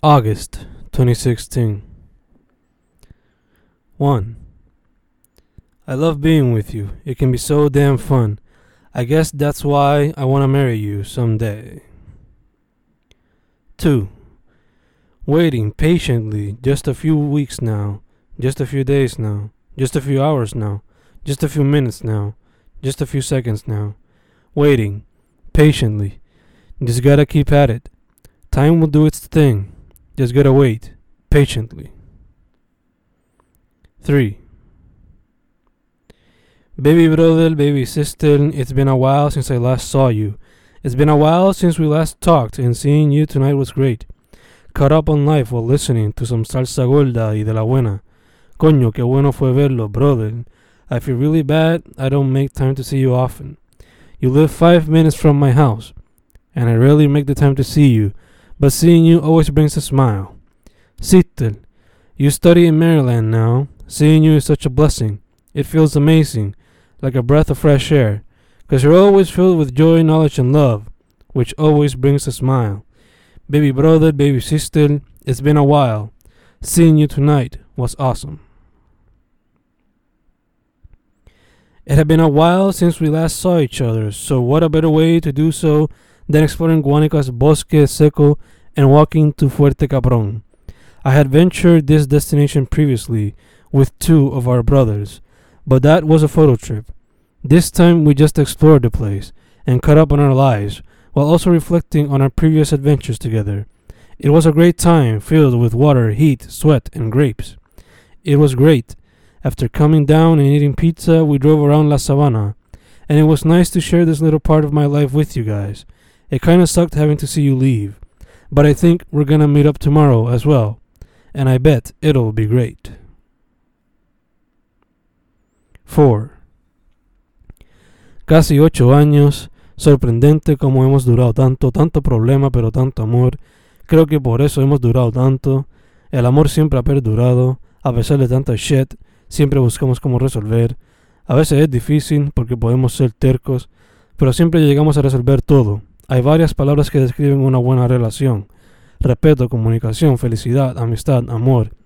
August 2016. 1. I love being with you. It can be so damn fun. I guess that's why I want to marry you someday. 2. Waiting patiently just a few weeks now, just a few days now, just a few hours now, just a few minutes now, just a few seconds now. Waiting patiently. Just gotta keep at it. Time will do its thing. Just gotta wait patiently. 3. Baby brother, baby sister, it's been a while since I last saw you. It's been a while since we last talked, and seeing you tonight was great. Caught up on life while listening to some salsa gorda y de la buena. Coño, qué bueno fue verlo, brother. I feel really bad I don't make time to see you often. You live five minutes from my house, and I rarely make the time to see you, but seeing you always brings a smile. Sister, you study in Maryland now. Seeing you is such a blessing. It feels amazing like a breath of fresh air, because you're always filled with joy, knowledge, and love, which always brings a smile. Baby brother, baby sister, it's been a while. Seeing you tonight was awesome. It had been a while since we last saw each other, so what a better way to do so than exploring Guanica's Bosque Seco and walking to Fuerte Capron. I had ventured this destination previously with two of our brothers, but that was a photo trip. This time we just explored the place and caught up on our lives while also reflecting on our previous adventures together. It was a great time filled with water, heat, sweat, and grapes. It was great. After coming down and eating pizza, we drove around La Sabana, and it was nice to share this little part of my life with you guys. It kinda sucked having to see you leave, but I think we're gonna meet up tomorrow as well, and I bet it'll be great. 4. Casi ocho años, sorprendente como hemos durado tanto, tanto problema pero tanto amor. Creo que por eso hemos durado tanto. El amor siempre ha perdurado, a pesar de tanta shit, siempre buscamos cómo resolver. A veces es difícil porque podemos ser tercos, pero siempre llegamos a resolver todo. Hay varias palabras que describen una buena relación. Respeto, comunicación, felicidad, amistad, amor.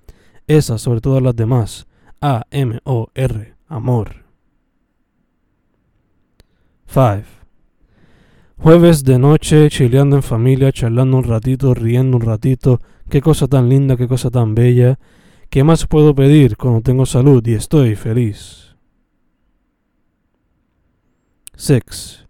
Esas sobre todas las demás. A-M-O-R amor. 5. Jueves de noche, chileando en familia, charlando un ratito, riendo un ratito. Qué cosa tan linda, qué cosa tan bella. ¿Qué más puedo pedir cuando tengo salud y estoy feliz? 6.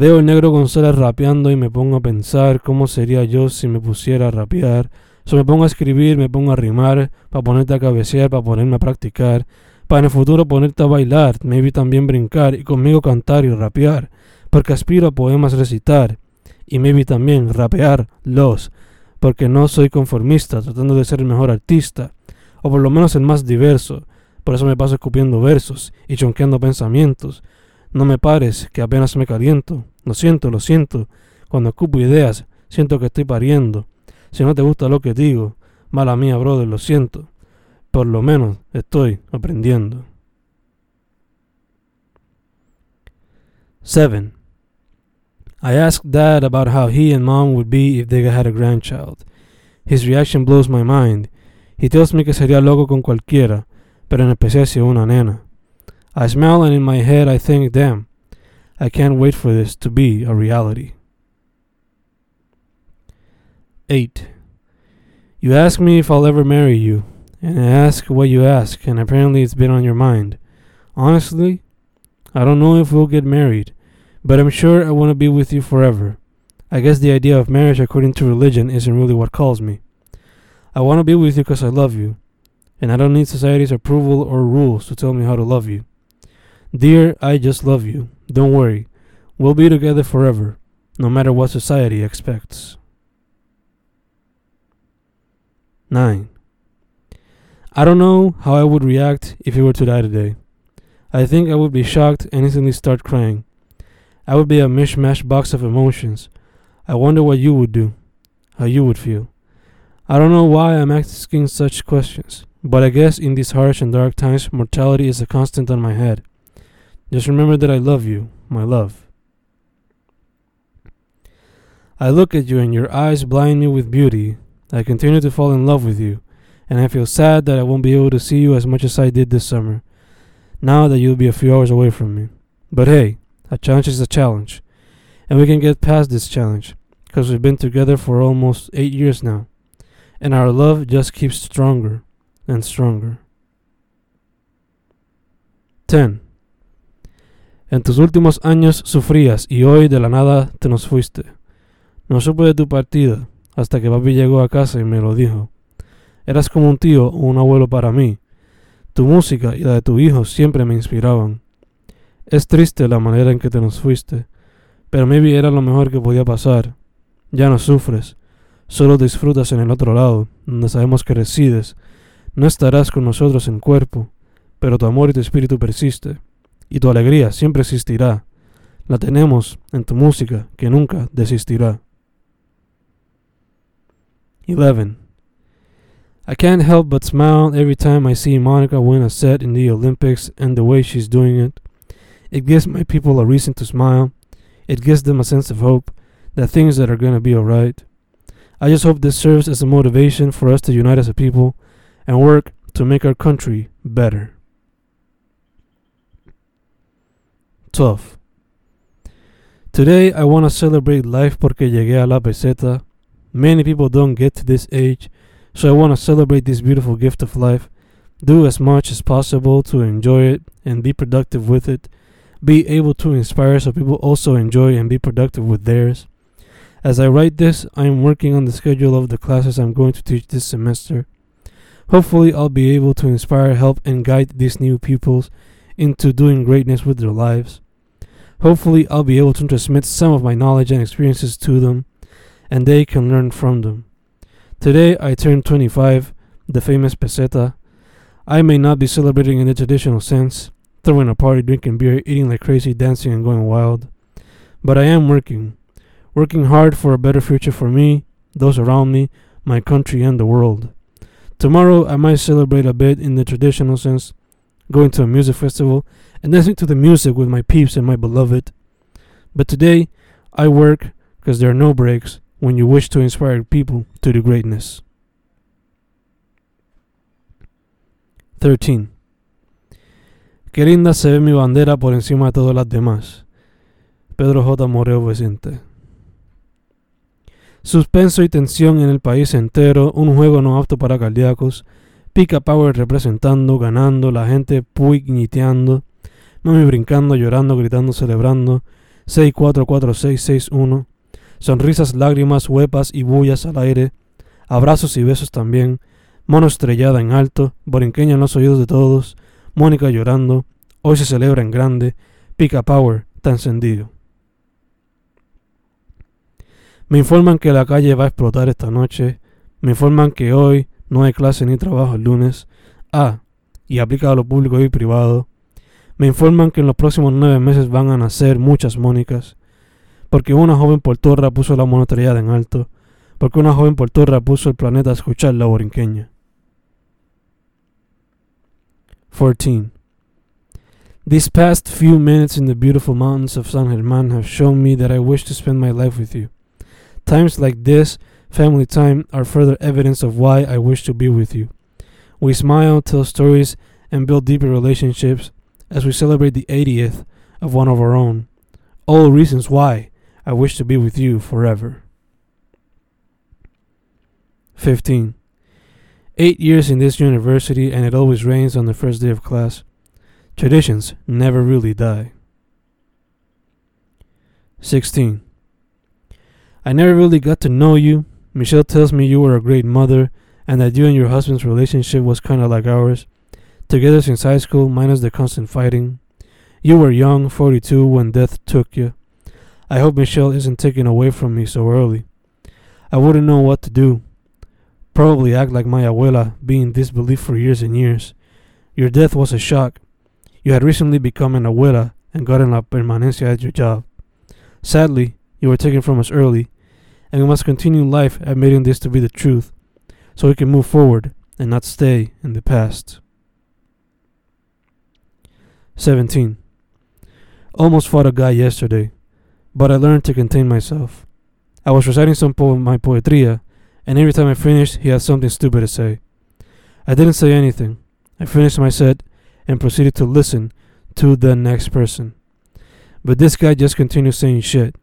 Veo el negro González rapeando y me pongo a pensar cómo sería yo si me pusiera a rapear. So me pongo a escribir, me pongo a rimar, para ponerte a cabecear, para ponerme a practicar. Para en el futuro ponerte a bailar, maybe también brincar y conmigo cantar y rapear, porque aspiro a poemas recitar y maybe también rapear los, porque no soy conformista tratando de ser el mejor artista, o por lo menos el más diverso, por eso me paso escupiendo versos y chonqueando pensamientos. No me pares, que apenas me caliento. Lo siento, lo siento. Cuando escupo ideas, siento que estoy pariendo. Si no te gusta lo que digo, mala mía, brother, lo siento. Por lo menos estoy aprendiendo. 7. I asked Dad about how he and Mom would be if they had a grandchild. His reaction blows my mind. He tells me que sería loco con cualquiera, pero en especial si una nena. I smile and in my head I think, damn, I can't wait for this to be a reality. 8. You ask me if I'll ever marry you and I ask what you ask, and apparently it's been on your mind. Honestly, I don't know if we'll get married, but I'm sure I want to be with you forever. I guess the idea of marriage according to religion isn't really what calls me. I want to be with you because I love you, and I don't need society's approval or rules to tell me how to love you. Dear, I just love you. Don't worry. We'll be together forever, no matter what society expects. 9. I don't know how I would react if he were to die today. I think I would be shocked and instantly start crying. I would be a mishmash box of emotions. I wonder what you would do, how you would feel. I don't know why I'm asking such questions, but I guess in these harsh and dark times, mortality is a constant on my head. Just remember that I love you, my love. I look at you and your eyes blind me with beauty. I continue to fall in love with you, and I feel sad that I won't be able to see you as much as I did this summer, now that you'll be a few hours away from me. But hey, a challenge is a challenge, and we can get past this challenge, because we've been together for almost eight years now, and our love just keeps stronger and stronger. 10. En tus últimos años sufrías y hoy de la nada te nos fuiste. No supe de tu partida hasta que papi llegó a casa y me lo dijo. Eras como un tío o un abuelo para mí. Tu música y la de tu hijo siempre me inspiraban. Es triste la manera en que te nos fuiste, pero maybe era lo mejor que podía pasar. Ya no sufres, solo disfrutas en el otro lado, donde sabemos que resides. No estarás con nosotros en cuerpo, pero tu amor y tu espíritu persiste, y tu alegría siempre existirá. La tenemos en tu música que nunca desistirá. 11. I can't help but smile every time I see Monica win a set in the Olympics and the way she's doing it. It gives my people a reason to smile. It gives them a sense of hope that things that are going to be alright. I just hope this serves as a motivation for us to unite as a people and work to make our country better. 12. Today I want to celebrate life porque llegué a la peseta. Many people don't get to this age, so I want to celebrate this beautiful gift of life. Do as much as possible to enjoy it and be productive with it. Be able to inspire so people also enjoy and be productive with theirs. As I write this, I am working on the schedule of the classes I'm going to teach this semester. Hopefully, I'll be able to inspire, help, and guide these new pupils into doing greatness with their lives. Hopefully, I'll be able to transmit some of my knowledge and experiences to them, and they can learn from them. Today, I turned 25, the famous peseta. I may not be celebrating in the traditional sense, throwing a party, drinking beer, eating like crazy, dancing, and going wild, but I am working, working hard for a better future for me, those around me, my country, and the world. Tomorrow, I might celebrate a bit in the traditional sense, going to a music festival, and listening to the music with my peeps and my beloved. But today, I work because there are no breaks when you wish to inspire people to do greatness. 13. Qué linda se ve mi bandera por encima de todas las demás. Pedro J. Moreo Vicente. Suspenso y tensión en el país entero, un juego no apto para cardíacos, Pica Power representando, ganando, la gente puigniteando, mami brincando, llorando, gritando, celebrando, 644661, sonrisas, lágrimas, huepas y bullas al aire, abrazos y besos también, mono estrellada en alto, borinqueña en los oídos de todos, Mónica llorando, hoy se celebra en grande, Pica Power está encendido. Me informan que la calle va a explotar esta noche, me informan que hoy no hay clase ni trabajo el lunes. Ah, y aplica a lo público y privado. Me informan que en los próximos nueve meses van a nacer muchas Mónicas, porque una joven portorra puso la monotrellada en alto, porque una joven portorra puso el planeta a escuchar la borinqueña. 14. These past few minutes in the beautiful mountains of San Germán have shown me that I wish to spend my life with you. Times like this family time are further evidence of why I wish to be with you. We smile, tell stories, and build deeper relationships as we celebrate the 80th of one of our own. All reasons why I wish to be with you forever. 15. Eight years in this university, and it always rains on the first day of class. Traditions never really die. 16. I never really got to know you, Michelle tells me you were a great mother and that you and your husband's relationship was kind of like ours. Together since high school, minus the constant fighting. You were young, 42, when death took you. I hope Michelle isn't taken away from me so early. I wouldn't know what to do. Probably act like my abuela, being in disbelief for years and years. Your death was a shock. You had recently become an abuela and gotten la permanencia at your job. Sadly, you were taken from us early, and we must continue life admitting this to be the truth so we can move forward and not stay in the past. 17. Almost fought a guy yesterday, but I learned to contain myself. I was reciting some of my poetria, and every time I finished, he had something stupid to say. I didn't say anything. I finished my set and proceeded to listen to the next person. But this guy just continued saying shit.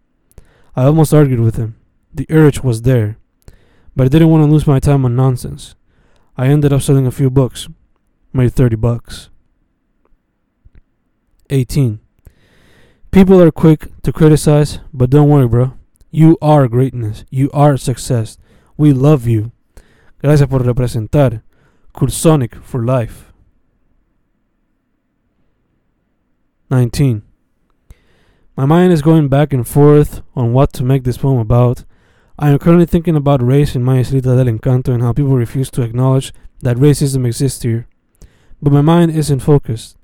I almost argued with him. The urge was there. But I didn't want to lose my time on nonsense. I ended up selling a few books. Made 30 bucks. 18. People are quick to criticize, but don't worry, bro. You are greatness. You are success. We love you. Gracias por representar. Cursonic for life. 19. My mind is going back and forth on what to make this poem about. I am currently thinking about race in my Islita del Encanto and how people refuse to acknowledge that racism exists here. But my mind isn't focused.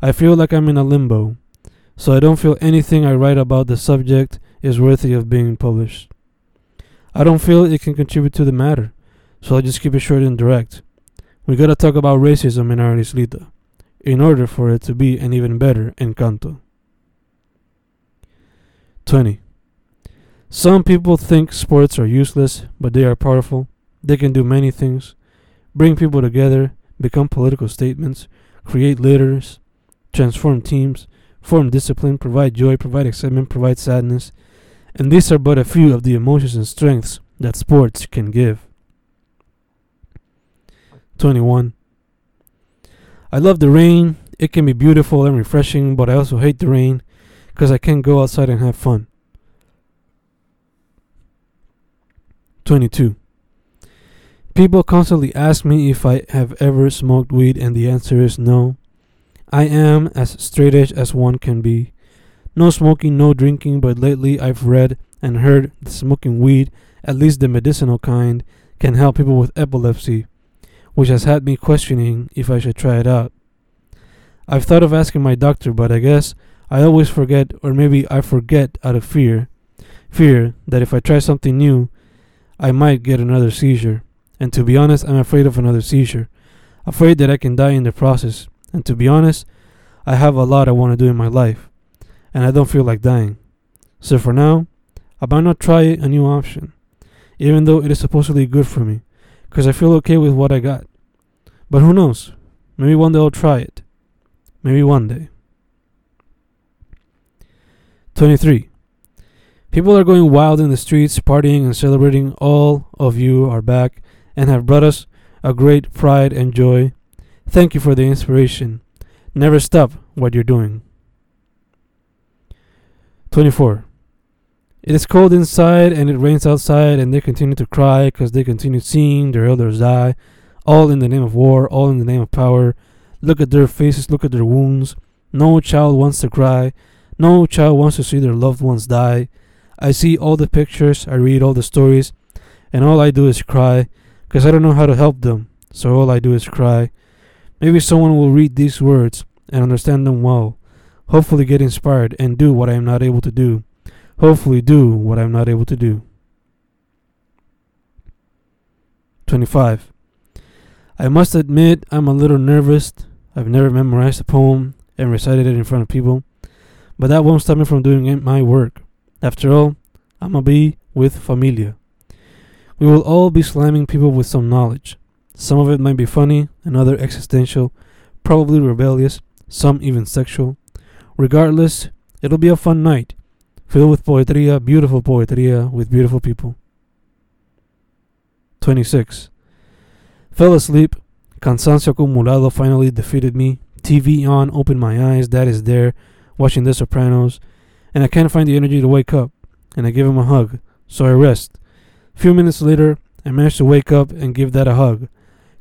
I feel like I'm in a limbo, so I don't feel anything I write about the subject is worthy of being published. I don't feel it can contribute to the matter, so I'll just keep it short and direct. We gotta talk about racism in our Islita, in order for it to be an even better Encanto. 20. Some people think sports are useless, but they are powerful. They can do many things bring people together, become political statements, create leaders, transform teams, form discipline, provide joy, provide excitement, provide sadness. And these are but a few of the emotions and strengths that sports can give. 21. I love the rain. It can be beautiful and refreshing, but I also hate the rain because I can't go outside and have fun. 22. People constantly ask me if I have ever smoked weed, and the answer is no. I am as straight edge as one can be. No smoking, no drinking, but lately I've read and heard that smoking weed, at least the medicinal kind, can help people with epilepsy, which has had me questioning if I should try it out. I've thought of asking my doctor, but I guess I always forget, or maybe I forget out of fear. Fear that if I try something new, I might get another seizure. And to be honest, I'm afraid of another seizure. Afraid that I can die in the process. And to be honest, I have a lot I want to do in my life. And I don't feel like dying. So for now, I might not try a new option. Even though it is supposedly good for me. Because I feel okay with what I got. But who knows? Maybe one day I'll try it. Maybe one day. 23. People are going wild in the streets, partying and celebrating. All of you are back and have brought us a great pride and joy. Thank you for the inspiration. Never stop what you're doing. 24. It is cold inside and it rains outside, and they continue to cry because they continue seeing their elders die, all in the name of war, all in the name of power. Look at their faces, look at their wounds. No child wants to cry. No child wants to see their loved ones die. I see all the pictures, I read all the stories, and all I do is cry because I don't know how to help them. So all I do is cry. Maybe someone will read these words and understand them well. Hopefully, get inspired and do what I am not able to do. Hopefully, do what I am not able to do. 25. I must admit, I'm a little nervous. I've never memorized a poem and recited it in front of people, but that won't stop me from doing my work. After all, I'm a be with familia. We will all be slamming people with some knowledge. Some of it might be funny, another existential, probably rebellious, some even sexual. Regardless, it'll be a fun night, filled with poetria, beautiful poetria, with beautiful people. 26. Fell asleep. Cansancio acumulado finally defeated me. TV on, opened my eyes, dad is there, watching The Sopranos, and I can't find the energy to wake up. And I give him a hug, so I rest a few minutes later, I manage to wake up and give that a hug.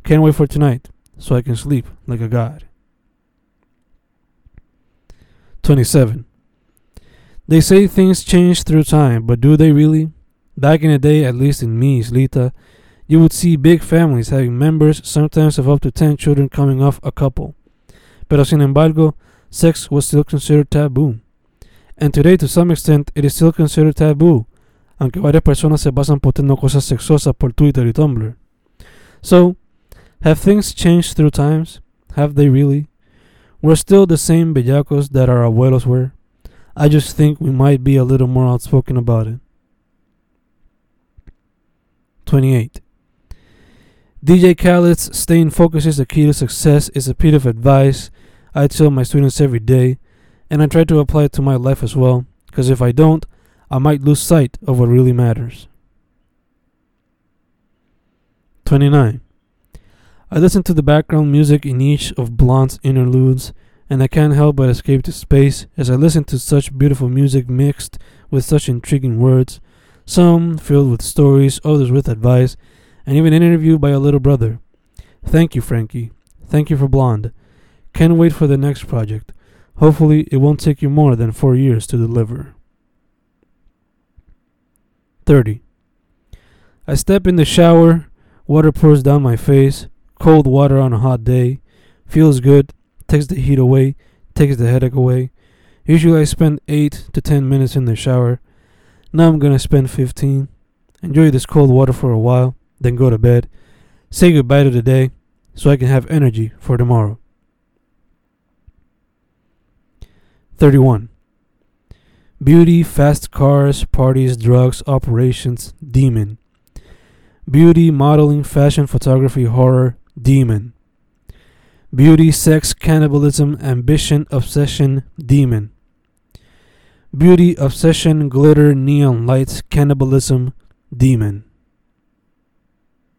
Can't wait for tonight, so I can sleep like a god. 27. They say things change through time, but do they really? Back in the day, at least in me, Islita, you would see big families having members, sometimes of up to 10 children coming off a couple. Pero sin embargo, sex was still considered taboo. And today, to some extent, it is still considered taboo aunque varias personas se pasan posteando cosas sexosas por Twitter y Tumblr. So, have things changed through times? Have they really? We're still the same bellacos that our abuelos were. I just think we might be a little more outspoken about it. 28. DJ Khaled's staying focused is the key to success is a piece of advice I tell my students every day, and I try to apply it to my life as well, because if I don't, I might lose sight of what really matters. 29. I listen to the background music in each of Blonde's interludes, and I can't help but escape to space as I listen to such beautiful music mixed with such intriguing words, some filled with stories, others with advice, and even an interview by a little brother. Thank you, Frankie. Thank you for Blonde. Can't wait for the next project. Hopefully, it won't take you more than four years to deliver. 30. I step in the shower, water pours down my face, cold water on a hot day. Feels good, takes the heat away, takes the headache away. Usually, I spend 8 to 10 minutes in the shower. Now I'm gonna spend 15. Enjoy this cold water for a while then go to bed, say goodbye to the day so I can have energy for tomorrow. 31. Beauty, fast cars, parties, drugs, operations, demon. Beauty, modeling, fashion, photography, horror, demon. Beauty, sex, cannibalism, ambition, obsession, demon. Beauty, obsession, glitter, neon lights, cannibalism, demon.